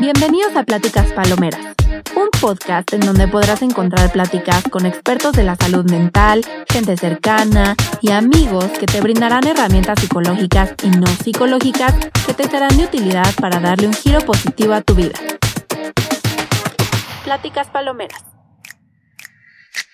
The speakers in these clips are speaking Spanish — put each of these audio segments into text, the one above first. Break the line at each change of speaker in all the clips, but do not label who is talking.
Bienvenidos a Pláticas Palomeras, un podcast en donde podrás encontrar pláticas con expertos de la salud mental, gente cercana y amigos que te brindarán herramientas psicológicas y no psicológicas que te serán de utilidad para darle un giro positivo a tu vida. Pláticas Palomeras,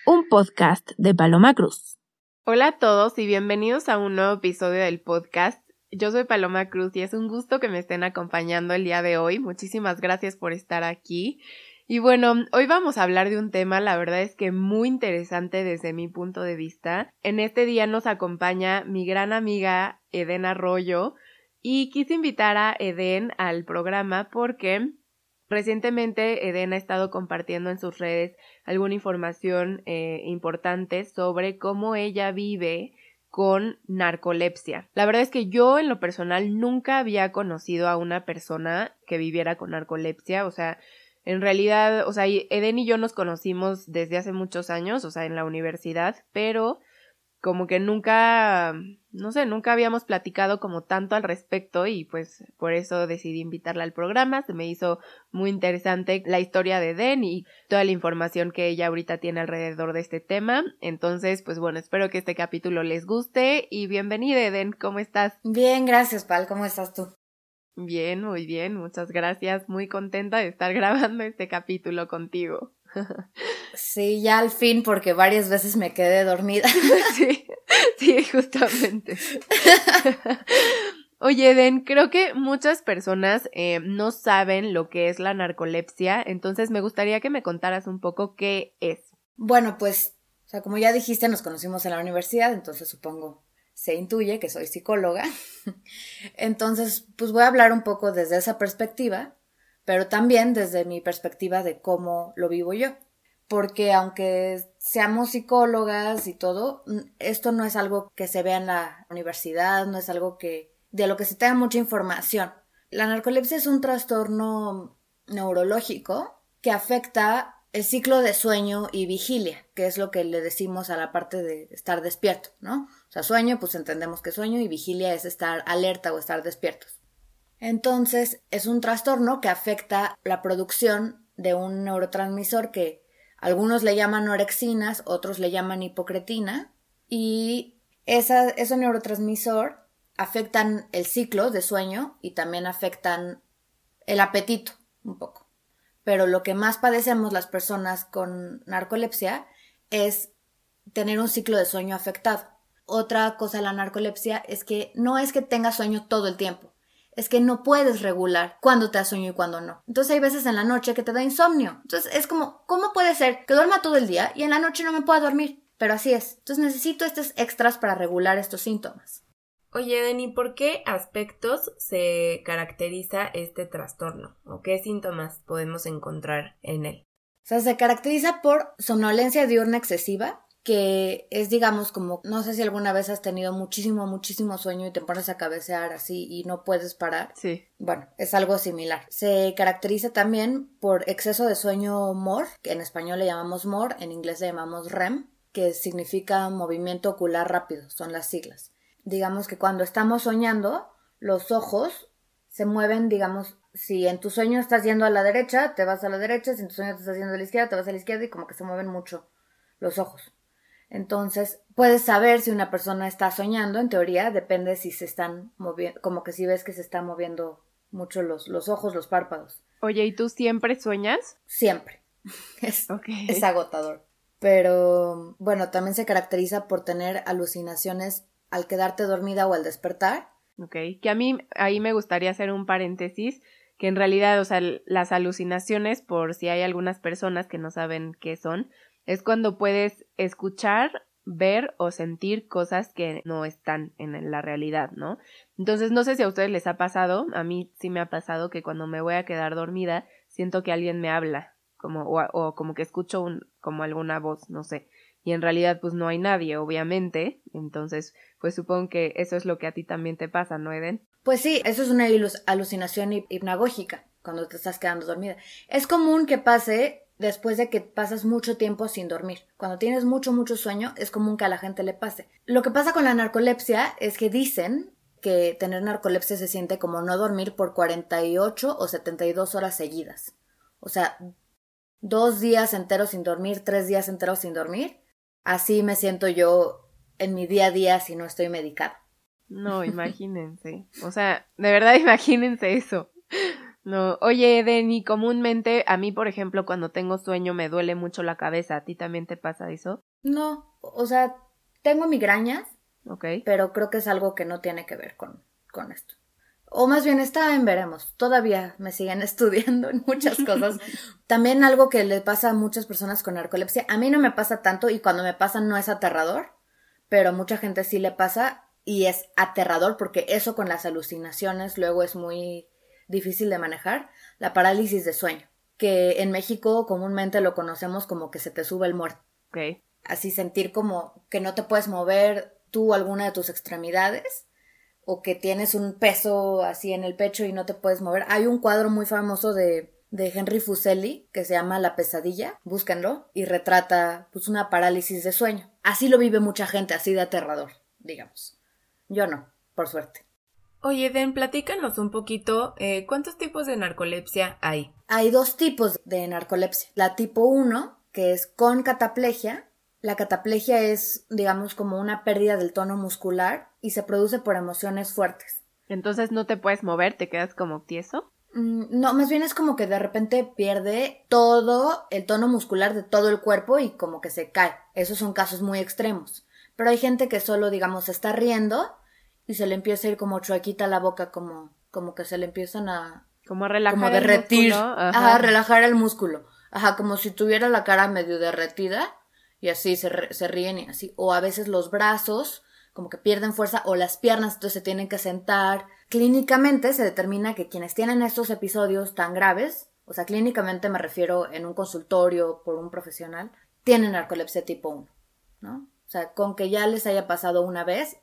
un podcast de Paloma Cruz.
Hola a todos y bienvenidos a un nuevo episodio del podcast yo soy Paloma Cruz y es un gusto que me estén acompañando el día de hoy. Muchísimas gracias por estar aquí. Y bueno, hoy vamos a hablar de un tema, la verdad es que muy interesante desde mi punto de vista. En este día nos acompaña mi gran amiga Eden Arroyo y quise invitar a Eden al programa porque recientemente Eden ha estado compartiendo en sus redes alguna información eh, importante sobre cómo ella vive con narcolepsia. La verdad es que yo en lo personal nunca había conocido a una persona que viviera con narcolepsia, o sea, en realidad, o sea, Eden y yo nos conocimos desde hace muchos años, o sea, en la universidad, pero como que nunca, no sé, nunca habíamos platicado como tanto al respecto y pues por eso decidí invitarla al programa. Se me hizo muy interesante la historia de Den y toda la información que ella ahorita tiene alrededor de este tema. Entonces, pues bueno, espero que este capítulo les guste y bienvenida, Eden, ¿cómo estás?
Bien, gracias, Pal, ¿cómo estás tú?
Bien, muy bien, muchas gracias. Muy contenta de estar grabando este capítulo contigo.
Sí, ya al fin, porque varias veces me quedé dormida.
Sí, sí, justamente. Oye, Den, creo que muchas personas eh, no saben lo que es la narcolepsia, entonces me gustaría que me contaras un poco qué es.
Bueno, pues, o sea, como ya dijiste, nos conocimos en la universidad, entonces supongo se intuye que soy psicóloga. Entonces, pues voy a hablar un poco desde esa perspectiva pero también desde mi perspectiva de cómo lo vivo yo. Porque aunque seamos psicólogas y todo, esto no es algo que se vea en la universidad, no es algo que de lo que se tenga mucha información. La narcolepsia es un trastorno neurológico que afecta el ciclo de sueño y vigilia, que es lo que le decimos a la parte de estar despierto, ¿no? O sea, sueño, pues entendemos que sueño y vigilia es estar alerta o estar despiertos. Entonces, es un trastorno que afecta la producción de un neurotransmisor que algunos le llaman norexinas, otros le llaman hipocretina, y esa, ese neurotransmisor afectan el ciclo de sueño y también afectan el apetito un poco. Pero lo que más padecemos las personas con narcolepsia es tener un ciclo de sueño afectado. Otra cosa de la narcolepsia es que no es que tenga sueño todo el tiempo, es que no puedes regular cuándo te da sueño y cuándo no. Entonces hay veces en la noche que te da insomnio. Entonces es como, ¿cómo puede ser que duerma todo el día y en la noche no me pueda dormir? Pero así es. Entonces necesito estos extras para regular estos síntomas.
Oye, Deni, ¿por qué aspectos se caracteriza este trastorno? ¿O qué síntomas podemos encontrar en él?
O sea, se caracteriza por somnolencia diurna excesiva, que es, digamos, como, no sé si alguna vez has tenido muchísimo, muchísimo sueño y te pones a cabecear así y no puedes parar.
Sí.
Bueno, es algo similar. Se caracteriza también por exceso de sueño MOR, que en español le llamamos MOR, en inglés le llamamos REM, que significa movimiento ocular rápido, son las siglas. Digamos que cuando estamos soñando, los ojos se mueven, digamos, si en tu sueño estás yendo a la derecha, te vas a la derecha, si en tu sueño estás yendo a la izquierda, te vas a la izquierda y como que se mueven mucho los ojos. Entonces, puedes saber si una persona está soñando, en teoría, depende si se están moviendo, como que si ves que se están moviendo mucho los, los ojos, los párpados.
Oye, ¿y tú siempre sueñas?
Siempre. Es, es agotador. Pero bueno, también se caracteriza por tener alucinaciones al quedarte dormida o al despertar.
Ok, que a mí ahí me gustaría hacer un paréntesis, que en realidad, o sea, las alucinaciones, por si hay algunas personas que no saben qué son, es cuando puedes escuchar, ver o sentir cosas que no están en la realidad, ¿no? Entonces, no sé si a ustedes les ha pasado, a mí sí me ha pasado que cuando me voy a quedar dormida, siento que alguien me habla, como, o, como que escucho un, como alguna voz, no sé. Y en realidad, pues no hay nadie, obviamente. Entonces, pues supongo que eso es lo que a ti también te pasa, ¿no, Eden?
Pues sí, eso es una alucinación hipnagógica cuando te estás quedando dormida. Es común que pase después de que pasas mucho tiempo sin dormir. Cuando tienes mucho, mucho sueño, es común que a la gente le pase. Lo que pasa con la narcolepsia es que dicen que tener narcolepsia se siente como no dormir por 48 o 72 horas seguidas. O sea, dos días enteros sin dormir, tres días enteros sin dormir. Así me siento yo en mi día a día si no estoy medicada.
No, imagínense. O sea, de verdad imagínense eso. No, oye, Denny, comúnmente a mí, por ejemplo, cuando tengo sueño me duele mucho la cabeza. ¿A ti también te pasa eso?
No, o sea, tengo migrañas,
Ok.
pero creo que es algo que no tiene que ver con, con esto. O más bien está en veremos. Todavía me siguen estudiando en muchas cosas. También algo que le pasa a muchas personas con narcolepsia. A mí no me pasa tanto y cuando me pasa no es aterrador, pero mucha gente sí le pasa y es aterrador porque eso con las alucinaciones luego es muy difícil de manejar. La parálisis de sueño, que en México comúnmente lo conocemos como que se te sube el muerto. Así sentir como que no te puedes mover tú alguna de tus extremidades o que tienes un peso así en el pecho y no te puedes mover. Hay un cuadro muy famoso de, de Henry Fuseli que se llama La pesadilla, búsquenlo, y retrata pues una parálisis de sueño. Así lo vive mucha gente, así de aterrador, digamos. Yo no, por suerte.
Oye, Den, platícanos un poquito, eh, ¿cuántos tipos de narcolepsia hay?
Hay dos tipos de narcolepsia. La tipo 1, que es con cataplegia. La cataplegia es, digamos, como una pérdida del tono muscular y se produce por emociones fuertes.
Entonces no te puedes mover, te quedas como tieso.
Mm, No, más bien es como que de repente pierde todo el tono muscular de todo el cuerpo y como que se cae. Esos son casos muy extremos. Pero hay gente que solo, digamos, está riendo y se le empieza a ir como chuequita la boca, como, como que se le empiezan a,
Como a relajar
como
el
derretir,
músculo. Ajá.
ajá, relajar el músculo, ajá, como si tuviera la cara medio derretida y así se, se ríen y así, o a veces los brazos como que pierden fuerza o las piernas entonces se tienen que sentar. Clínicamente se determina que quienes tienen estos episodios tan graves, o sea, clínicamente me refiero en un consultorio por un profesional, tienen narcolepsia tipo 1, ¿no? O sea, con que ya les haya pasado una vez,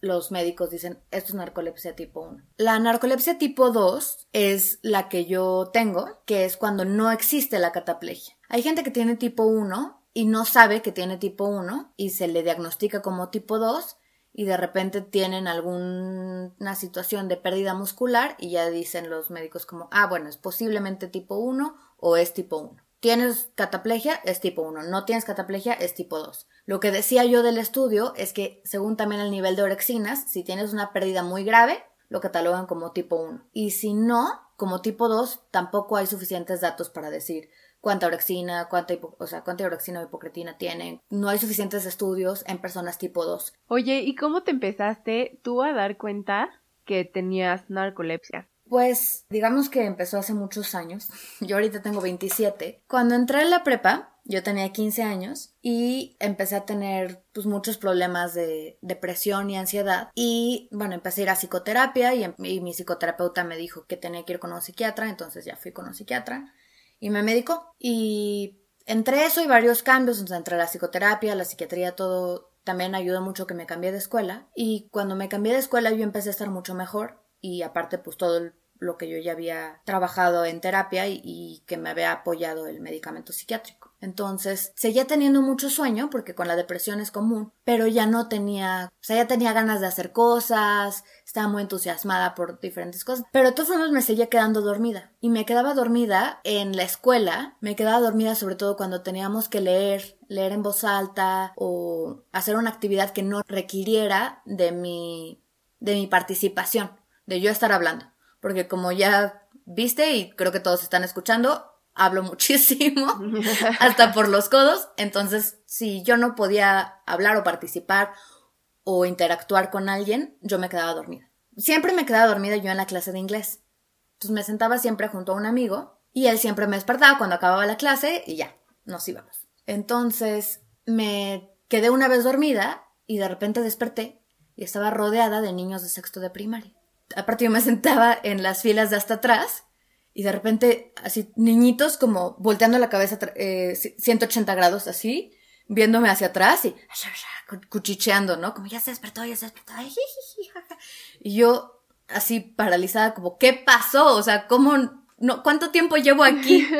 los médicos dicen, esto es narcolepsia tipo 1. La narcolepsia tipo 2 es la que yo tengo, que es cuando no existe la cataplegia. Hay gente que tiene tipo 1 y no sabe que tiene tipo 1 y se le diagnostica como tipo 2 y de repente tienen alguna situación de pérdida muscular y ya dicen los médicos como, ah, bueno, es posiblemente tipo 1 o es tipo 1. Tienes cataplegia, es tipo 1. No tienes cataplegia, es tipo 2. Lo que decía yo del estudio es que, según también el nivel de orexinas, si tienes una pérdida muy grave, lo catalogan como tipo 1. Y si no, como tipo 2, tampoco hay suficientes datos para decir cuánta orexina, cuánta, hipo- o sea, cuánta orexina o hipocretina tienen. No hay suficientes estudios en personas tipo 2.
Oye, ¿y cómo te empezaste tú a dar cuenta que tenías narcolepsia?
Pues digamos que empezó hace muchos años. Yo ahorita tengo 27. Cuando entré en la prepa, yo tenía 15 años y empecé a tener pues muchos problemas de depresión y ansiedad y bueno, empecé a ir a psicoterapia y, y mi psicoterapeuta me dijo que tenía que ir con un psiquiatra, entonces ya fui con un psiquiatra y me medicó y entre eso y varios cambios, entre la psicoterapia, la psiquiatría, todo también ayudó mucho que me cambié de escuela y cuando me cambié de escuela yo empecé a estar mucho mejor y aparte pues todo el- lo que yo ya había trabajado en terapia y, que me había apoyado el medicamento psiquiátrico. Entonces, seguía teniendo mucho sueño porque con la depresión es común, pero ya no tenía, o sea, ya tenía ganas de hacer cosas, estaba muy entusiasmada por diferentes cosas, pero de todas formas me seguía quedando dormida y me quedaba dormida en la escuela, me quedaba dormida sobre todo cuando teníamos que leer, leer en voz alta o hacer una actividad que no requiriera de mi de mi participación, de yo estar hablando, porque como ya viste y creo que todos están escuchando, hablo muchísimo, hasta por los codos, entonces si yo no podía hablar o participar o interactuar con alguien, yo me quedaba dormida. Siempre me quedaba dormida yo en la clase de inglés. Entonces me sentaba siempre junto a un amigo y él siempre me despertaba cuando acababa la clase y ya, nos íbamos. Entonces me quedé una vez dormida y de repente desperté y estaba rodeada de niños de sexto de primaria. Aparte yo me sentaba en las filas de hasta atrás y de repente así niñitos como volteando la cabeza eh, 180 grados así, viéndome hacia atrás y cu- cuchicheando, ¿no? Como ya se despertó, ya se despertó. Y yo así paralizada como, ¿qué pasó? O sea, ¿cómo? No, ¿Cuánto tiempo llevo aquí?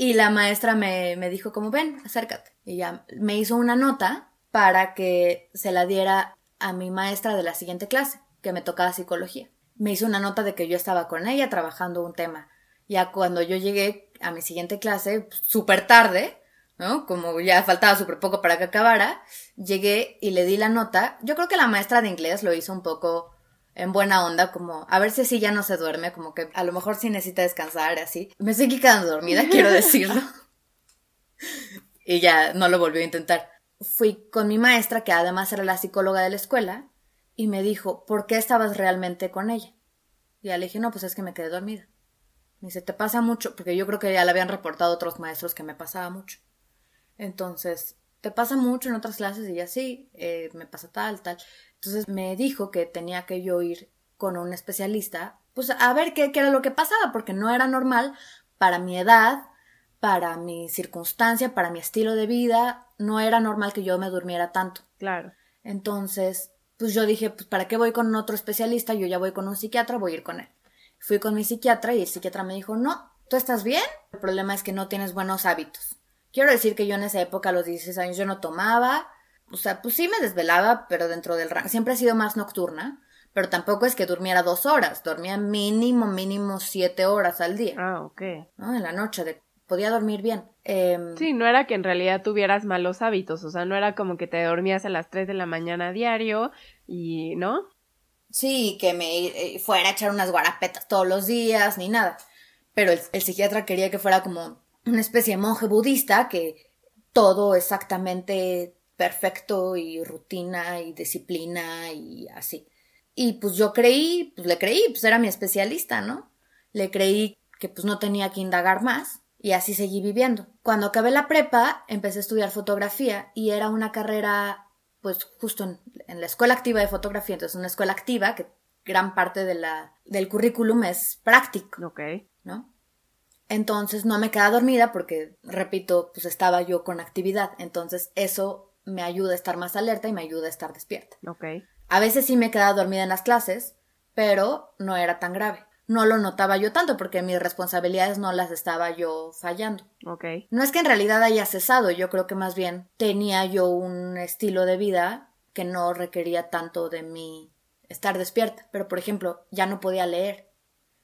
Y la maestra me, me dijo como, ven, acércate. Y ya me hizo una nota para que se la diera a mi maestra de la siguiente clase. Que me tocaba psicología. Me hizo una nota de que yo estaba con ella trabajando un tema. Ya cuando yo llegué a mi siguiente clase, súper tarde, ¿no? Como ya faltaba súper poco para que acabara, llegué y le di la nota. Yo creo que la maestra de inglés lo hizo un poco en buena onda, como a ver si así ya no se duerme, como que a lo mejor sí necesita descansar, así. Me estoy quedando dormida, quiero decirlo. y ya no lo volvió a intentar. Fui con mi maestra, que además era la psicóloga de la escuela, y me dijo, ¿por qué estabas realmente con ella? Y ya le dije, no, pues es que me quedé dormida. Me dice, ¿te pasa mucho? Porque yo creo que ya le habían reportado otros maestros que me pasaba mucho. Entonces, ¿te pasa mucho en otras clases? Y ya sí, eh, me pasa tal, tal. Entonces me dijo que tenía que yo ir con un especialista, pues a ver qué, qué era lo que pasaba, porque no era normal para mi edad, para mi circunstancia, para mi estilo de vida, no era normal que yo me durmiera tanto.
Claro.
Entonces, pues yo dije, pues ¿para qué voy con otro especialista? Yo ya voy con un psiquiatra, voy a ir con él. Fui con mi psiquiatra y el psiquiatra me dijo, no, ¿tú estás bien? El problema es que no tienes buenos hábitos. Quiero decir que yo en esa época, a los 16 años, yo no tomaba, o sea, pues sí me desvelaba, pero dentro del rango. Siempre he sido más nocturna, pero tampoco es que durmiera dos horas. Dormía mínimo, mínimo siete horas al día.
Ah, ok.
¿no? En la noche, de... podía dormir bien. Em,
Sí, no era que en realidad tuvieras malos hábitos, o sea, no era como que te dormías a las 3 de la mañana diario y, ¿no?
Sí, que me eh, fuera a echar unas guarapetas todos los días, ni nada. Pero el, el psiquiatra quería que fuera como una especie de monje budista, que todo exactamente perfecto y rutina y disciplina y así. Y pues yo creí, pues le creí, pues era mi especialista, ¿no? Le creí que pues no tenía que indagar más y así seguí viviendo. Cuando acabé la prepa, empecé a estudiar fotografía y era una carrera pues justo en, en la escuela activa de fotografía, entonces una escuela activa que gran parte de la, del currículum es práctico,
Ok.
¿no? Entonces no me quedaba dormida porque, repito, pues estaba yo con actividad, entonces eso me ayuda a estar más alerta y me ayuda a estar despierta.
Ok.
A veces sí me quedaba dormida en las clases, pero no era tan grave. No lo notaba yo tanto porque mis responsabilidades no las estaba yo fallando. No es que en realidad haya cesado, yo creo que más bien tenía yo un estilo de vida que no requería tanto de mí estar despierta. Pero, por ejemplo, ya no podía leer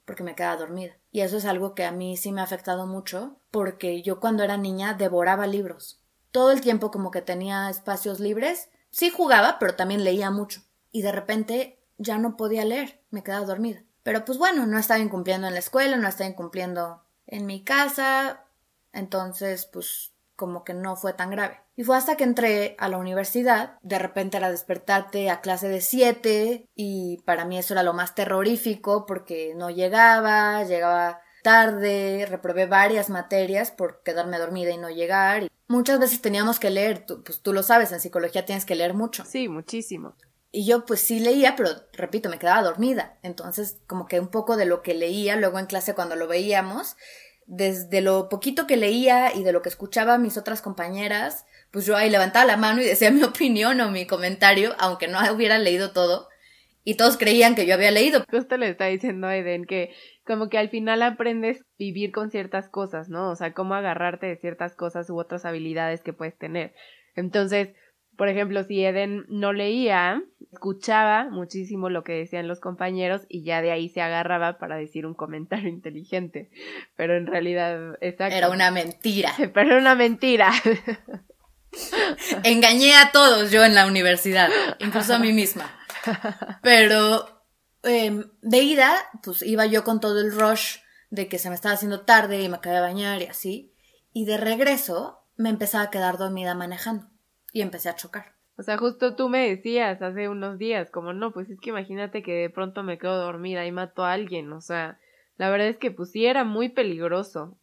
porque me quedaba dormida. Y eso es algo que a mí sí me ha afectado mucho porque yo cuando era niña devoraba libros. Todo el tiempo como que tenía espacios libres. Sí jugaba, pero también leía mucho. Y de repente ya no podía leer, me quedaba dormida. Pero pues bueno, no estaba incumpliendo en la escuela, no estaba incumpliendo en mi casa, entonces pues como que no fue tan grave. Y fue hasta que entré a la universidad, de repente era despertarte a clase de 7 y para mí eso era lo más terrorífico porque no llegaba, llegaba tarde, reprobé varias materias por quedarme dormida y no llegar. Y muchas veces teníamos que leer, pues tú lo sabes, en psicología tienes que leer mucho.
Sí, muchísimo.
Y yo pues sí leía, pero repito, me quedaba dormida. Entonces, como que un poco de lo que leía, luego en clase cuando lo veíamos, desde lo poquito que leía y de lo que escuchaba a mis otras compañeras, pues yo ahí levantaba la mano y decía mi opinión o mi comentario, aunque no hubiera leído todo. Y todos creían que yo había leído.
Justo le está diciendo a Eden que como que al final aprendes vivir con ciertas cosas, ¿no? O sea, cómo agarrarte de ciertas cosas u otras habilidades que puedes tener. Entonces, por ejemplo, si Eden no leía, escuchaba muchísimo lo que decían los compañeros y ya de ahí se agarraba para decir un comentario inteligente. Pero en realidad, exacto.
Era una mentira.
Pero era una mentira.
Engañé a todos yo en la universidad, incluso a mí misma. Pero eh, de ida, pues iba yo con todo el rush de que se me estaba haciendo tarde y me acabé de bañar y así. Y de regreso me empezaba a quedar dormida manejando y empecé a chocar.
O sea, justo tú me decías hace unos días, como no, pues es que imagínate que de pronto me quedo dormida y mato a alguien. O sea, la verdad es que pues sí era muy peligroso.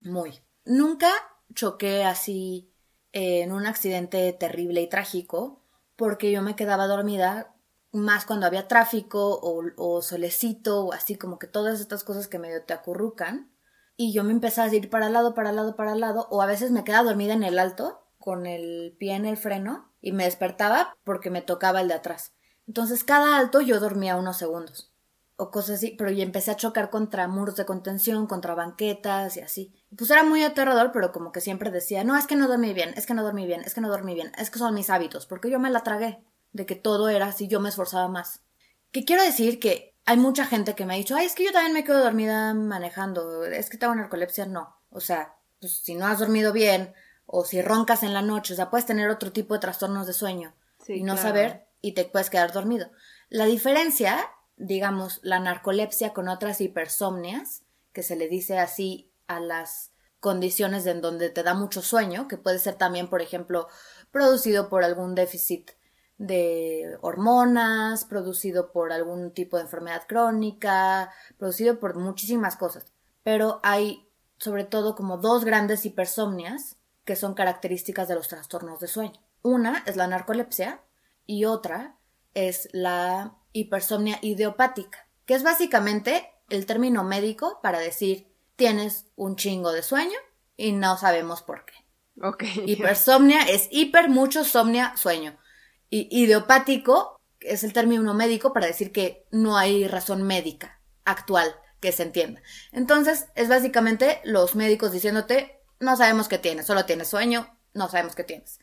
Muy. Nunca choqué así eh, en un accidente terrible y trágico porque yo me quedaba dormida más cuando había tráfico o, o solecito o así como que todas estas cosas que medio te acurrucan y yo me empezaba a ir para el lado, para el lado, para el lado o a veces me quedaba dormida en el alto con el pie en el freno y me despertaba porque me tocaba el de atrás. Entonces cada alto yo dormía unos segundos o cosas así, pero yo empecé a chocar contra muros de contención, contra banquetas y así. Pues era muy aterrador, pero como que siempre decía, no, es que no dormí bien, es que no dormí bien, es que no dormí bien, es que son mis hábitos, porque yo me la tragué de que todo era así, yo me esforzaba más. Que quiero decir que hay mucha gente que me ha dicho, ay, es que yo también me quedo dormida manejando, es que tengo narcolepsia, no. O sea, pues si no has dormido bien o si roncas en la noche, o sea, puedes tener otro tipo de trastornos de sueño y no saber y te puedes quedar dormido. La diferencia, digamos, la narcolepsia con otras hipersomnias, que se le dice así a las condiciones en donde te da mucho sueño, que puede ser también, por ejemplo, producido por algún déficit de hormonas, producido por algún tipo de enfermedad crónica, producido por muchísimas cosas. Pero hay sobre todo como dos grandes hipersomnias que son características de los trastornos de sueño. Una es la narcolepsia y otra es la hipersomnia idiopática, que es básicamente el término médico para decir tienes un chingo de sueño y no sabemos por qué. Hipersomnia es hiper, mucho, somnia, sueño. Y idiopático es el término médico para decir que no hay razón médica actual que se entienda. Entonces, es básicamente los médicos diciéndote, no sabemos qué tienes, solo tienes sueño, no sabemos qué tienes.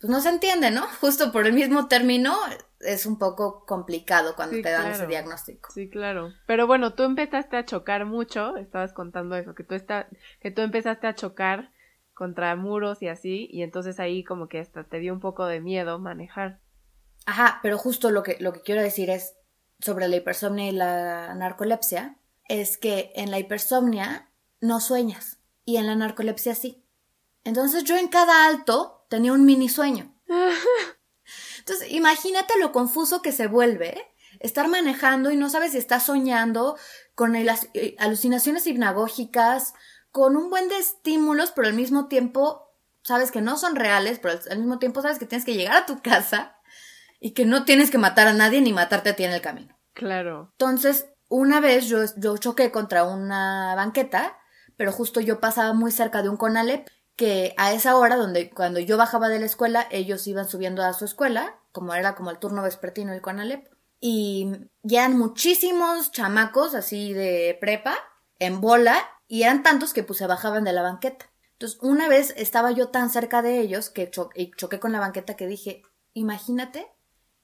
Pues no se entiende, ¿no? Justo por el mismo término es un poco complicado cuando te dan ese diagnóstico.
Sí, claro. Pero bueno, tú empezaste a chocar mucho, estabas contando eso, que tú, está, que tú empezaste a chocar contra muros y así, y entonces ahí como que hasta te dio un poco de miedo manejar.
Ajá, pero justo lo que, lo que quiero decir es sobre la hipersomnia y la narcolepsia, es que en la hipersomnia no sueñas y en la narcolepsia sí. Entonces yo en cada alto tenía un mini sueño. Entonces imagínate lo confuso que se vuelve estar manejando y no sabes si estás soñando con eh, alucinaciones hipnagógicas, con un buen de estímulos, pero al mismo tiempo sabes que no son reales, pero al mismo tiempo sabes que tienes que llegar a tu casa y que no tienes que matar a nadie ni matarte a ti en el camino.
Claro.
Entonces, una vez yo, yo choqué contra una banqueta, pero justo yo pasaba muy cerca de un Conalep que a esa hora, donde cuando yo bajaba de la escuela, ellos iban subiendo a su escuela, como era como el turno vespertino del Conalep, y eran muchísimos chamacos así de prepa, en bola, y eran tantos que pues se bajaban de la banqueta. Entonces, una vez estaba yo tan cerca de ellos que y choqué con la banqueta que dije, imagínate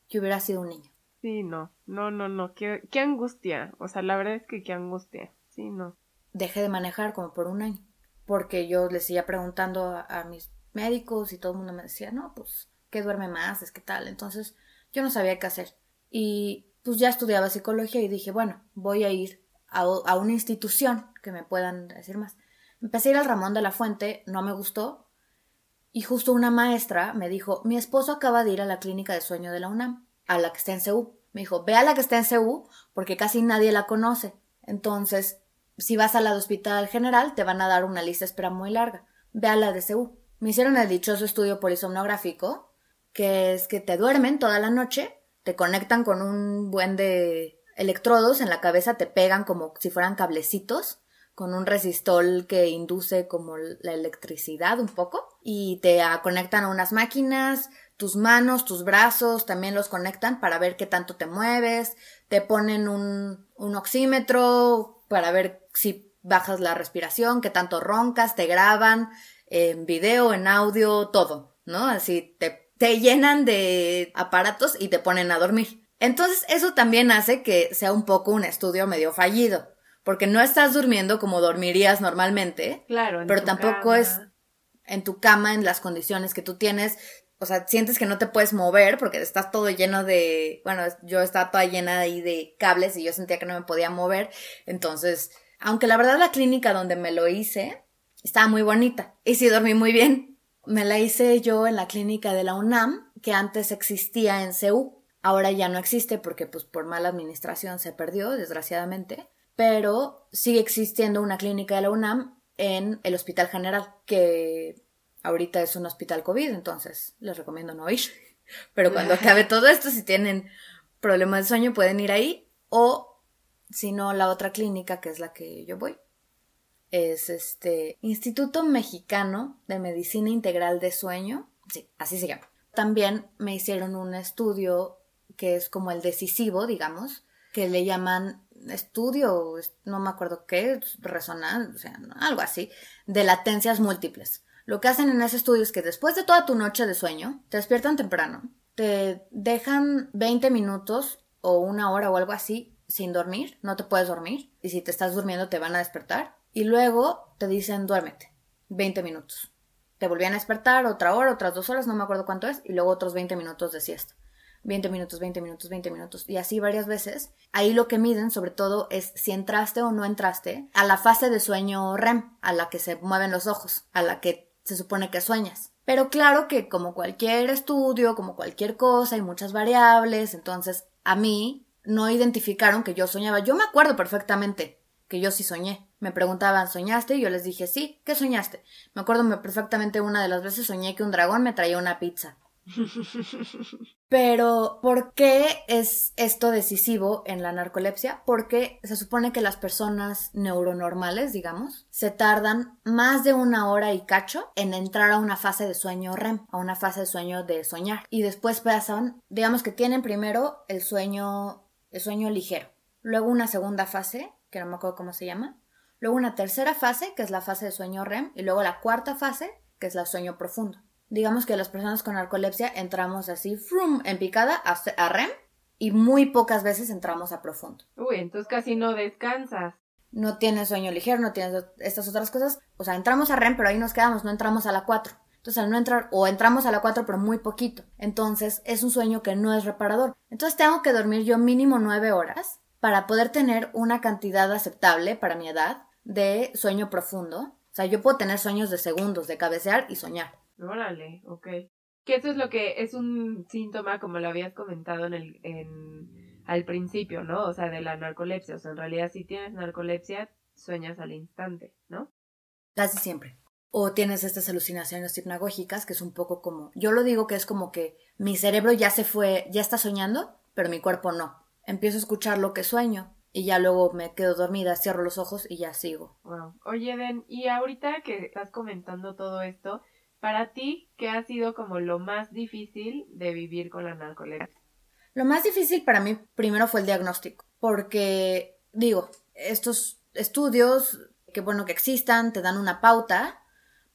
que hubiera sido un niño.
Sí, no, no, no, no, qué, qué angustia. O sea, la verdad es que qué angustia. Sí, no.
Dejé de manejar como por un año, porque yo les seguía preguntando a, mis médicos y todo el mundo me decía, no, pues, ¿qué duerme más? Es que tal. Entonces, yo no sabía qué hacer. Y pues ya estudiaba psicología y dije, bueno, voy a ir a, una institución que me puedan decir más. Empecé a ir al Ramón de la Fuente, no me gustó, y justo una maestra me dijo, mi esposo acaba de ir a la clínica de sueño de la UNAM, a la que está en CEU. Me dijo, ve a la que está en CU porque casi nadie la conoce. Entonces, si vas a la de Hospital General, te van a dar una lista de espera muy larga. Ve a la de CU. Me hicieron el dichoso estudio polisomnográfico, que es que te duermen toda la noche, te conectan con un buen de electrodos en la cabeza, te pegan como si fueran cablecitos, con un resistol que induce como la electricidad un poco, y te conectan a unas máquinas, tus manos, tus brazos, también los conectan para ver qué tanto te mueves, te ponen un oxímetro para ver si bajas la respiración, qué tanto roncas, te graban en video, en audio, todo, ¿no? Así te, te llenan de aparatos y te ponen a dormir. Entonces eso también hace que sea un poco un estudio medio fallido, porque no estás durmiendo como dormirías normalmente,
claro,
pero tampoco es en tu cama en las condiciones que tú tienes o sea, sientes que no te puedes mover porque estás todo lleno de, bueno, yo estaba toda llena ahí de cables y yo sentía que no me podía mover. Entonces, aunque la verdad la clínica donde me lo hice estaba muy bonita y sí dormí muy bien. Me la hice yo en la clínica de la UNAM, que antes existía en CEU. Ahora ya no existe porque pues por mala administración se perdió, desgraciadamente. Pero sigue existiendo una clínica de la UNAM en el Hospital General, que Ahorita es un hospital COVID, entonces les recomiendo no ir. Pero cuando acabe todo esto, si tienen problemas de sueño, pueden ir ahí. O, si no, la otra clínica, que es la que yo voy, es este Instituto Mexicano de Medicina Integral de Sueño. Sí, así se llama. También me hicieron un estudio que es como el decisivo, digamos, que le llaman estudio, no me acuerdo qué, resonancia, o sea, algo así, de latencias múltiples. Lo que hacen en ese estudio es que después de toda tu noche de sueño, te despiertan temprano, te dejan 20 minutos o una hora o algo así sin dormir, no te puedes dormir y si te estás durmiendo te van a despertar y luego te dicen duérmete, 20 minutos. Te volvían a despertar otra hora, otras dos horas, no me acuerdo cuánto es, y luego otros 20 minutos de siesta. 20 minutos, 20 minutos, 20 minutos, y así varias veces. Ahí lo que miden sobre todo es si entraste o no entraste a la fase de sueño REM, a la que se mueven los ojos, a la que se supone que sueñas. Pero claro que como cualquier estudio, como cualquier cosa, hay muchas variables, entonces a mí no identificaron que yo soñaba. Yo me acuerdo perfectamente que yo sí soñé. Me preguntaban, ¿soñaste? Y yo les dije, sí, ¿qué soñaste? Me acuerdo perfectamente una de las veces soñé que un dragón me traía una pizza. Pero, ¿por qué es esto decisivo en la narcolepsia? Porque se supone que las personas neuronormales, digamos, se tardan más de una hora y cacho en entrar a una fase de sueño REM, a una fase de sueño de soñar. Y después pasan, digamos que tienen primero el sueño, el sueño ligero, luego una segunda fase, que no me acuerdo cómo se llama, luego una tercera fase, que es la fase de sueño REM, y luego la cuarta fase, que es el sueño profundo digamos que las personas con narcolepsia entramos así, frum, en picada a, REM y muy pocas veces entramos a profundo.
Uy, entonces casi no descansas.
No tienes sueño ligero, no tienes estas otras cosas. O sea, entramos a REM, pero ahí nos quedamos, no entramos a la 4. Entonces, al no entrar, o entramos a la 4, pero muy poquito. Entonces, es un sueño que no es reparador. Entonces, tengo que dormir yo mínimo 9 horas para poder tener una cantidad aceptable para mi edad de sueño profundo. O sea, yo puedo tener sueños de segundos, de cabecear y soñar.
Órale, ok. Que eso es lo que es un síntoma, como lo habías comentado en el, en, al principio, ¿no? O sea, de la narcolepsia. O sea, en realidad si tienes narcolepsia, sueñas al instante, ¿no?
Casi siempre. O tienes estas alucinaciones hipnagógicas, que es un poco como, yo lo digo que es como que mi cerebro ya se fue, ya está soñando, pero mi cuerpo no. Empiezo a escuchar lo que sueño y ya luego me quedo dormida, cierro los ojos y ya sigo.
Wow. Oye, Den, y ahorita que estás comentando todo esto, para ti, ¿qué ha sido como lo más difícil de vivir con la narcolepsia?
Lo más difícil para mí primero fue el diagnóstico, porque digo, estos estudios, que bueno que existan, te dan una pauta,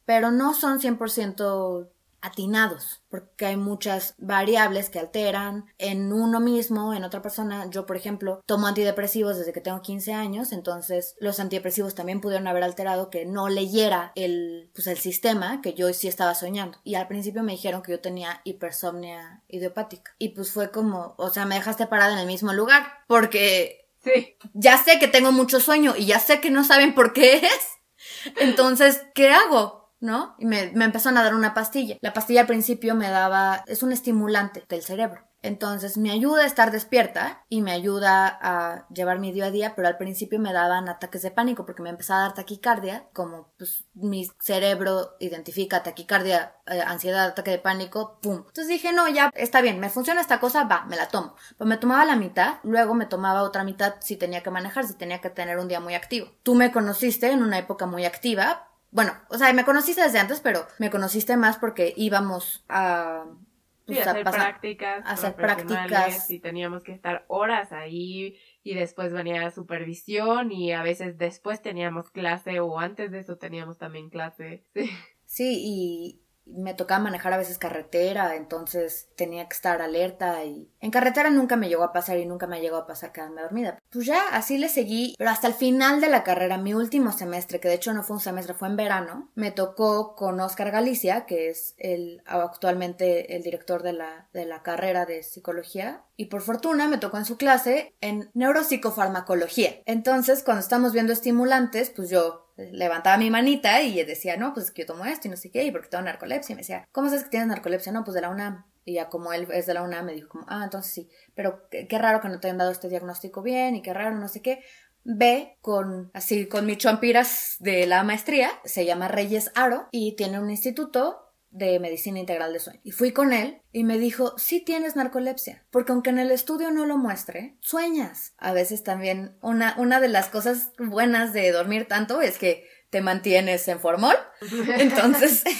pero no son 100% atinados, porque hay muchas variables que alteran en uno mismo, en otra persona. Yo, por ejemplo, tomo antidepresivos desde que tengo 15 años, entonces los antidepresivos también pudieron haber alterado que no leyera el, pues, el sistema que yo sí estaba soñando. Y al principio me dijeron que yo tenía hipersomnia idiopática. Y pues fue como, o sea, me dejaste parada en el mismo lugar, porque
Sí.
Ya sé que tengo mucho sueño y ya sé que no saben por qué es. Entonces, ¿qué hago? ¿No? Y me, me empezaron a dar una pastilla. La pastilla al principio me daba, es un estimulante del cerebro. Entonces me ayuda a estar despierta y me ayuda a llevar mi día a día, pero al principio me daban ataques de pánico porque me empezaba a dar taquicardia, como pues mi cerebro identifica taquicardia, eh, ansiedad, ataque de pánico, pum. Entonces dije, no, ya está bien, me funciona esta cosa, va, me la tomo. Pues me tomaba la mitad, luego me tomaba otra mitad si tenía que manejar, si tenía que tener un día muy activo. Tú me conociste en una época muy activa, bueno, o sea, me conociste desde antes, pero me conociste más porque íbamos a...
Pues, hacer prácticas.
A hacer prácticas.
Y teníamos que estar horas ahí y después venía supervisión y a veces después teníamos clase o antes de eso teníamos también clase. Sí,
sí y, me tocaba manejar a veces carretera, entonces tenía que estar alerta y en carretera nunca me llegó a pasar y nunca me llegó a pasar quedarme dormida. Pues ya así le seguí, pero hasta el final de la carrera, mi último semestre, que de hecho no fue un semestre, fue en verano, me tocó con Oscar Galicia, que es el actualmente el director de la, de la carrera de psicología, y por fortuna me tocó en su clase en neuropsicofarmacología. Entonces, cuando estamos viendo estimulantes, pues yo levantaba mi manita y decía, no, pues es que yo tomo esto y no sé qué, y porque tengo narcolepsia. Y me decía, ¿cómo sabes que tienes narcolepsia? No, pues de la UNAM. Y ya como él es de la UNAM, me dijo como, ah, entonces sí, pero qué, raro que no te hayan dado este diagnóstico bien y qué raro, no sé qué. Ve con, así, con mi chompiras de la maestría, se llama Reyes Aro y tiene un instituto de medicina integral de sueño. Y fui con él y me dijo, sí tienes narcolepsia, porque aunque en el estudio no lo muestre, sueñas. A veces también una, una de las cosas buenas de dormir tanto es que te mantienes en formol. Entonces...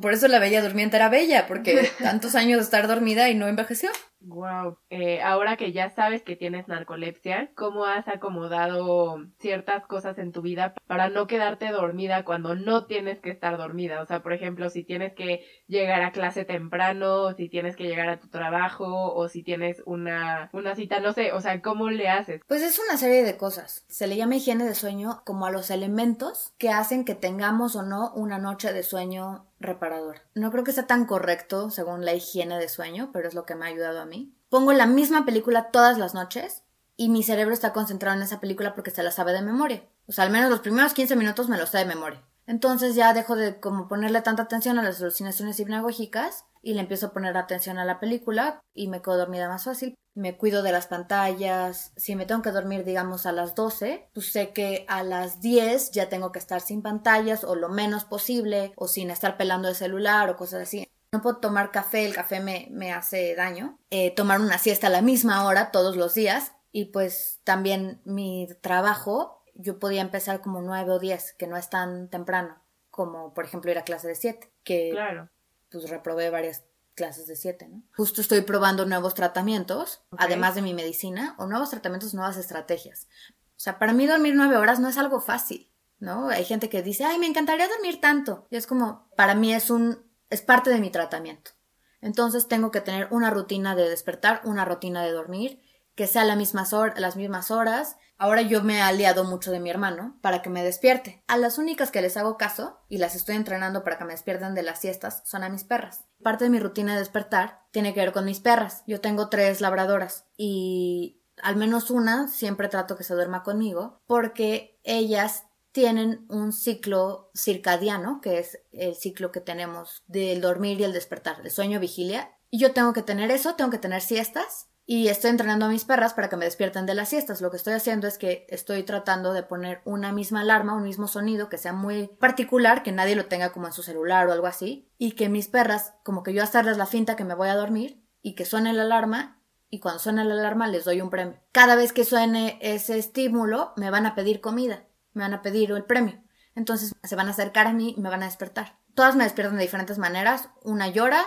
Por eso la bella durmiente era bella, porque tantos años de estar dormida y no envejeció.
Wow. Eh, ahora que ya sabes que tienes narcolepsia, ¿cómo has acomodado ciertas cosas en tu vida para no quedarte dormida cuando no tienes que estar dormida? O sea, por ejemplo, si tienes que llegar a clase temprano, si tienes que llegar a tu trabajo, o si tienes una, una cita, no sé, o sea, ¿cómo le haces?
Pues es una serie de cosas. Se le llama higiene de sueño como a los elementos que hacen que tengamos o no una noche de sueño reparador. No creo que sea tan correcto según la higiene de sueño, pero es lo que me ha ayudado a mí. Pongo la misma película todas las noches y mi cerebro está concentrado en esa película porque se la sabe de memoria. O sea, al menos los primeros 15 minutos me lo sé de memoria. Entonces ya dejo de como ponerle tanta atención a las alucinaciones hipnagógicas y le empiezo a poner atención a la película y me quedo dormida más fácil. Me cuido de las pantallas. Si me tengo que dormir, digamos, a las 12, pues sé que a las 10 ya tengo que estar sin pantallas o lo menos posible o sin estar pelando el celular o cosas así. No puedo tomar café, el café me, me hace daño. Eh, tomar una siesta a la misma hora todos los días. Y pues también mi trabajo, yo podía empezar como 9 o 10, que no es tan temprano como por ejemplo ir a clase de 7, que
Claro.
pues reprobé varias clases de 7, ¿no? Justo estoy probando nuevos tratamientos, además de mi medicina, o nuevos tratamientos, nuevas estrategias. O sea, para mí dormir nueve horas no es algo fácil, ¿no? Hay gente que dice, ay, me encantaría dormir tanto. Y es como, para mí es un, es parte de mi tratamiento. Entonces tengo que tener una rutina de despertar, una rutina de dormir, que sea la mismas hor- las mismas horas. Ahora yo me he aliado mucho de mi hermano para que me despierte. A las únicas que les hago caso y las estoy entrenando para que me despierten de las siestas son a mis perras. Parte de mi rutina de despertar tiene que ver con mis perras. Yo tengo tres labradoras y al menos una siempre trato que se duerma conmigo porque ellas tienen un ciclo circadiano, que es el ciclo que tenemos del dormir y el despertar, de sueño vigilia. Y yo tengo que tener eso, tengo que tener siestas. Y estoy entrenando a mis perras para que me despierten de las siestas. Lo que estoy haciendo es que estoy tratando de poner una misma alarma, un mismo sonido que sea muy particular, que nadie lo tenga como en su celular o algo así. Y que mis perras, como que yo hacerles la finta que me voy a dormir y que suene la alarma y cuando suena la alarma les doy un premio. Cada vez que suene ese estímulo me van a pedir comida, me van a pedir el premio. Entonces se van a acercar a mí y me van a despertar. Todas me despiertan de diferentes maneras. Una llora,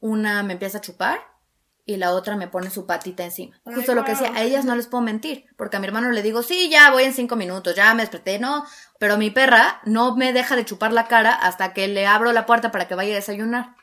una me empieza a chupar y la otra me pone su patita encima. Justo lo que decía, a ellas no les puedo mentir, porque a mi hermano le digo, sí, ya voy en cinco minutos, ya me desperté, no, pero mi perra no me deja de chupar la cara hasta que le abro la puerta para que vaya a desayunar.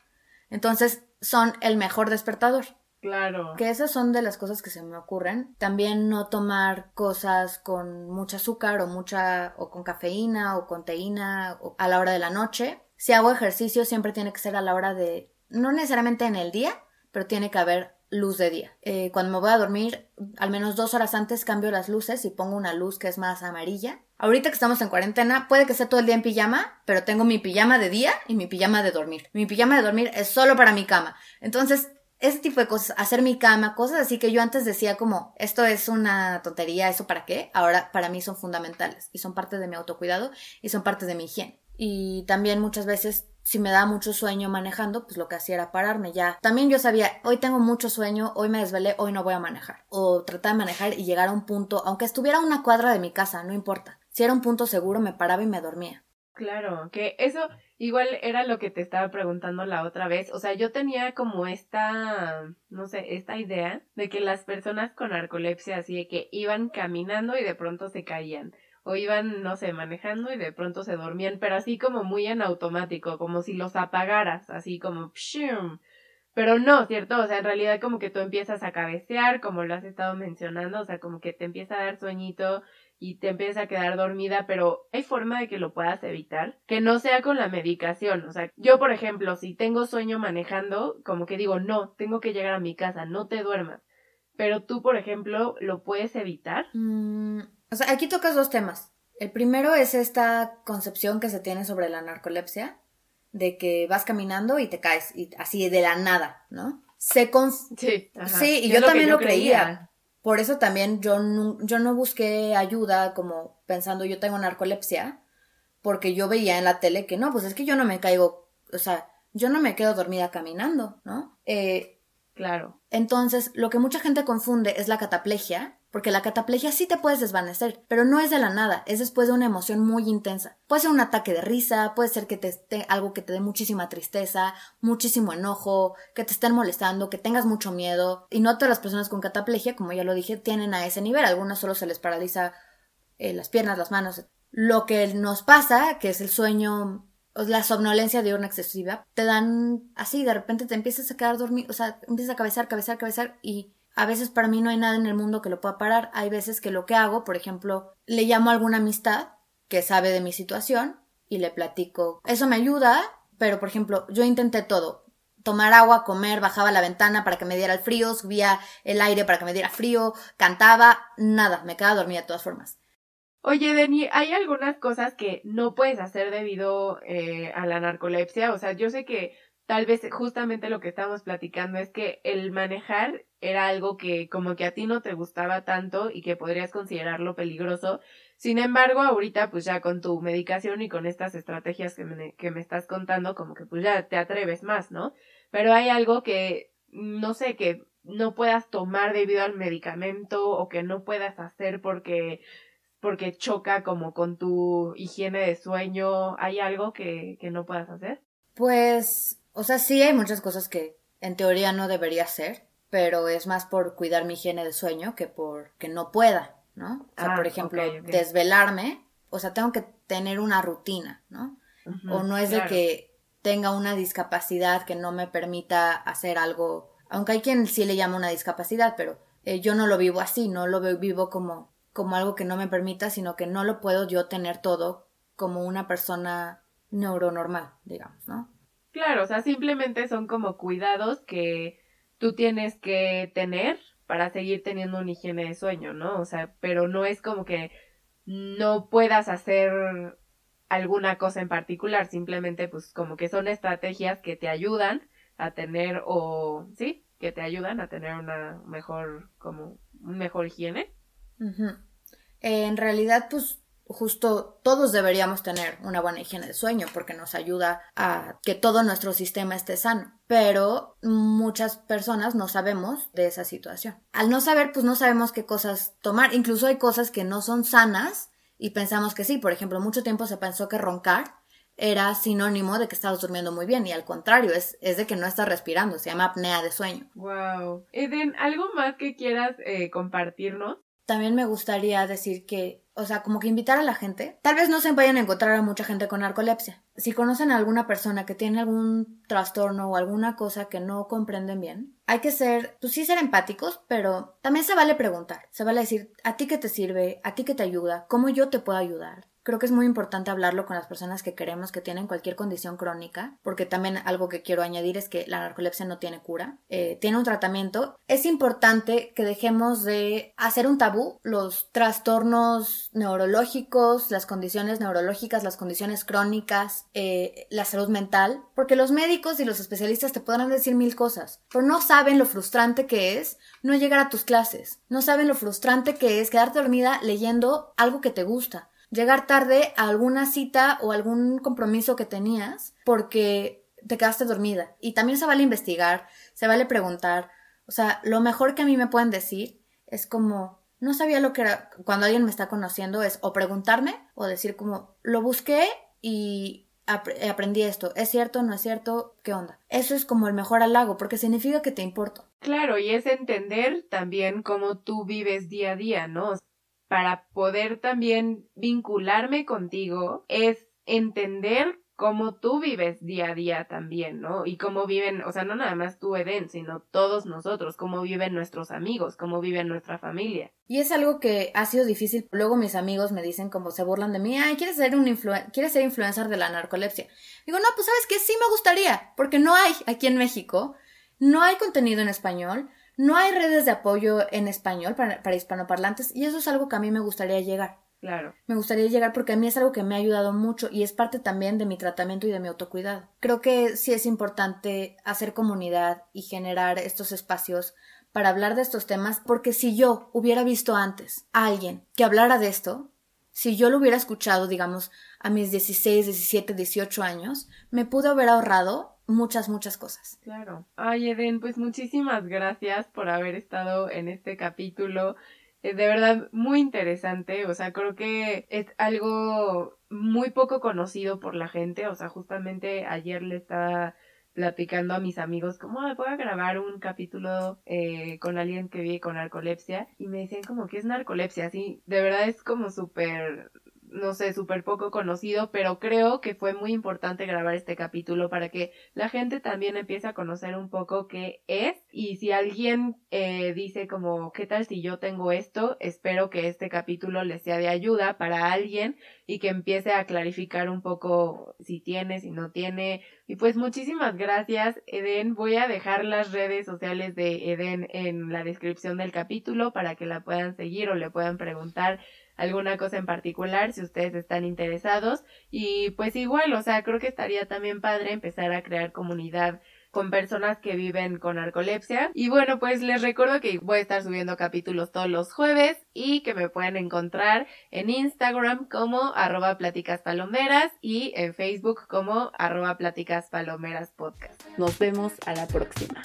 Entonces son el mejor despertador.
Claro.
Que esas son de las cosas que se me ocurren. También no tomar cosas con mucho azúcar o mucha o con cafeína o con teína a la hora de la noche. Si hago ejercicio siempre tiene que ser a la hora de no necesariamente en el día, pero tiene que haber luz de día. Eh, cuando me voy a dormir, al menos dos horas antes cambio las luces y pongo una luz que es más amarilla. Ahorita que estamos en cuarentena, puede que sea todo el día en pijama, pero tengo mi pijama de día y mi pijama de dormir. Mi pijama de dormir es solo para mi cama. Entonces, ese tipo de cosas, hacer mi cama, cosas así que yo antes decía como, esto es una tontería, ¿eso para qué? Ahora para mí son fundamentales y son parte de mi autocuidado y son parte de mi higiene. Y también muchas veces, si me da mucho sueño manejando, pues lo que hacía era pararme ya. También yo sabía, hoy tengo mucho sueño, hoy me desvelé, hoy no voy a manejar. O tratar de manejar y llegar a un punto, aunque estuviera a una cuadra de mi casa, no importa. Si era un punto seguro, me paraba y me dormía.
Claro, que eso igual era lo que te estaba preguntando la otra vez. O sea, yo tenía como esta, no sé, esta idea de que las personas con narcolepsia así de que iban caminando y de pronto se caían. O iban, no sé, manejando y de pronto se dormían, pero así como muy en automático, como si los apagaras, así como pshum. Pero no, ¿cierto? O sea, en realidad como que tú empiezas a cabecear, como lo has estado mencionando, o sea, como que te empieza a dar sueñito y te empieza a quedar dormida, pero hay forma de que lo puedas evitar, que no sea con la medicación. O sea, yo, por ejemplo, si tengo sueño manejando, como que digo, no, tengo que llegar a mi casa, no te duermas. Pero tú, por ejemplo, lo puedes evitar.
Mm, o sea, aquí tocas dos temas. El primero es esta concepción que se tiene sobre la narcolepsia, de que vas caminando y te caes, y así de la nada, ¿no? Se conf-
Sí, ajá.
Sí, y yo también lo creía. Por eso también yo no, yo no busqué ayuda como pensando yo tengo narcolepsia, porque yo veía en la tele que no, pues es que yo no me caigo, o sea, yo no me quedo dormida caminando, ¿no? Eh,
Claro.
entonces, lo que mucha gente confunde es la cataplegia, porque la cataplegia sí te puedes desvanecer, pero no es de la nada, es después de una emoción muy intensa. Puede ser un ataque de risa, puede ser que te esté algo que te dé muchísima tristeza, muchísimo enojo, que te estén molestando, que tengas mucho miedo. Y no todas las personas con cataplegia, como ya lo dije, tienen a ese nivel. Algunas solo se les paraliza eh, las piernas, las manos. Lo que nos pasa, que es el sueño la somnolencia diurna excesiva, te dan así, de repente te empiezas a quedar dormido, o sea, empiezas a cabezar, cabezar, cabezar y a veces para mí no hay nada en el mundo que lo pueda parar. Hay veces que lo que hago, por ejemplo, le llamo a alguna amistad que sabe de mi situación y le platico. Eso me ayuda, pero por ejemplo, yo intenté todo. Tomar agua, comer, bajaba la ventana para que me diera el frío, subía el aire para que me diera frío, cantaba, nada, me quedaba dormida de todas formas.
Oye, Deni, ¿hay algunas cosas que no puedes hacer debido eh, a la narcolepsia? O sea, yo sé que tal vez justamente lo que estamos platicando es que el manejar era algo que como que a ti no te gustaba tanto y que podrías considerarlo peligroso. Sin embargo, ahorita pues ya con tu medicación y con estas estrategias que me, que me estás contando, como que pues ya te atreves más, ¿no? Pero hay algo que, no sé, que no puedas tomar debido al medicamento o que no puedas hacer porque porque choca como con tu higiene de sueño, ¿hay algo que, que no puedas hacer?
Pues o sea, sí hay muchas cosas que en teoría no debería hacer, pero es más por cuidar mi higiene de sueño que por que no pueda, ¿no? O sea, por ah, ejemplo, desvelarme, o sea, tengo que tener una rutina, ¿no? o no es de que tenga una discapacidad que no me permita hacer algo, aunque hay quien sí le llama una discapacidad, pero eh, yo no lo vivo así, no lo vivo como, como algo que no me permita, sino que no lo puedo yo tener todo como una persona neuronormal, digamos, ¿no?
Claro, o sea, simplemente son como cuidados que tú tienes que tener para seguir teniendo una higiene de sueño, ¿no? O sea, pero no es como que no puedas hacer alguna cosa en particular, simplemente pues como que son estrategias que te ayudan a tener o sí, que te ayudan a tener una mejor como un mejor higiene.
En realidad pues justo todos deberíamos tener una buena higiene de sueño porque nos ayuda a que todo nuestro sistema esté sano. Pero muchas personas no sabemos de esa situación. Al no saber, pues no sabemos qué cosas tomar. Incluso hay cosas que no son sanas y pensamos que sí. Por ejemplo, mucho tiempo se pensó que roncar era sinónimo de que estabas durmiendo muy bien y al contrario, es, es de que no estás respirando, se llama apnea de sueño.
Wow. Eden, ¿algo más que quieras eh, compartirnos?
También me gustaría decir que o sea, como que invitar a la gente. Tal vez no se vayan a encontrar a mucha gente con narcolepsia. Si conocen a alguna persona que tiene algún trastorno o alguna cosa que no comprenden bien, hay que ser, pues sí ser empáticos, pero también se vale preguntar. Se vale decir, ¿a ti qué te sirve? ¿A ti qué te ayuda? ¿Cómo yo te puedo ayudar? Creo que es muy importante hablarlo con las personas que queremos que tienen cualquier condición crónica, porque también algo que quiero añadir es que la narcolepsia no tiene cura, eh, tiene un tratamiento. Es importante que dejemos de hacer un tabú los trastornos neurológicos, las condiciones neurológicas, las condiciones crónicas, eh, la salud mental, porque los médicos y los especialistas te podrán decir mil cosas, pero no saben lo frustrante que es no llegar a tus clases, no saben lo frustrante que es quedarte dormida leyendo algo que te gusta llegar tarde a alguna cita o algún compromiso que tenías porque te quedaste dormida. Y también se vale investigar, se vale preguntar. O sea, lo mejor que a mí me pueden decir es como, no sabía lo que era, cuando alguien me está conociendo, es o preguntarme o decir como, lo busqué y aprendí esto. ¿Es cierto? ¿No es cierto? ¿Qué onda? Eso es como el mejor halago porque significa que te importo.
Claro, y es entender también cómo tú vives día a día, ¿no? Para poder también vincularme contigo es entender cómo tú vives día a día también, ¿no? Y cómo viven, o sea, no nada más tú, Eden, sino todos nosotros, cómo viven nuestros amigos, cómo vive nuestra familia.
Y es algo que ha sido difícil. Luego mis amigos me dicen como se burlan de mí, ay, ¿quieres ser un ¿quieres ser influencer de la narcolepsia? Digo, no, pues sabes que sí me gustaría, porque no hay aquí en México, no hay contenido en español, no hay redes de apoyo en español para, hispanoparlantes y eso es algo que a mí me gustaría llegar.
Claro.
Me gustaría llegar porque a mí es algo que me ha ayudado mucho y es parte también de mi tratamiento y de mi autocuidado. Creo que sí es importante hacer comunidad y generar estos espacios para hablar de estos temas porque si yo hubiera visto antes a alguien que hablara de esto, si yo lo hubiera escuchado, digamos, a mis 16, 17, 18 años, me pude haber ahorrado muchas, muchas cosas.
Claro. Ay, Eden, pues muchísimas gracias por haber estado en este capítulo. de verdad muy interesante, o sea, creo que es algo muy poco conocido por la gente, o sea, justamente ayer le estaba platicando a mis amigos como, voy a grabar un capítulo eh, con alguien que vive con narcolepsia y me decían como, ¿qué es narcolepsia? Así, de verdad es como súper no sé, súper poco conocido, pero creo que fue muy importante grabar este capítulo para que la gente también empiece a conocer un poco qué es y si alguien eh, dice como, ¿qué tal si yo tengo esto? Espero que este capítulo le sea de ayuda para alguien y que empiece a clarificar un poco si tiene, si no tiene. Y pues muchísimas gracias, Eden. Voy a dejar las redes sociales de Eden en la descripción del capítulo para que la puedan seguir o le puedan preguntar alguna cosa en particular si ustedes están interesados y pues igual, o sea, creo que estaría también padre empezar a crear comunidad con personas que viven con narcolepsia. Y bueno, pues les recuerdo que voy a estar subiendo capítulos todos los jueves y que me pueden encontrar en Instagram como arroba pláticas palomeras y en Facebook como arroba pláticas palomeras podcast.
Nos vemos a la próxima.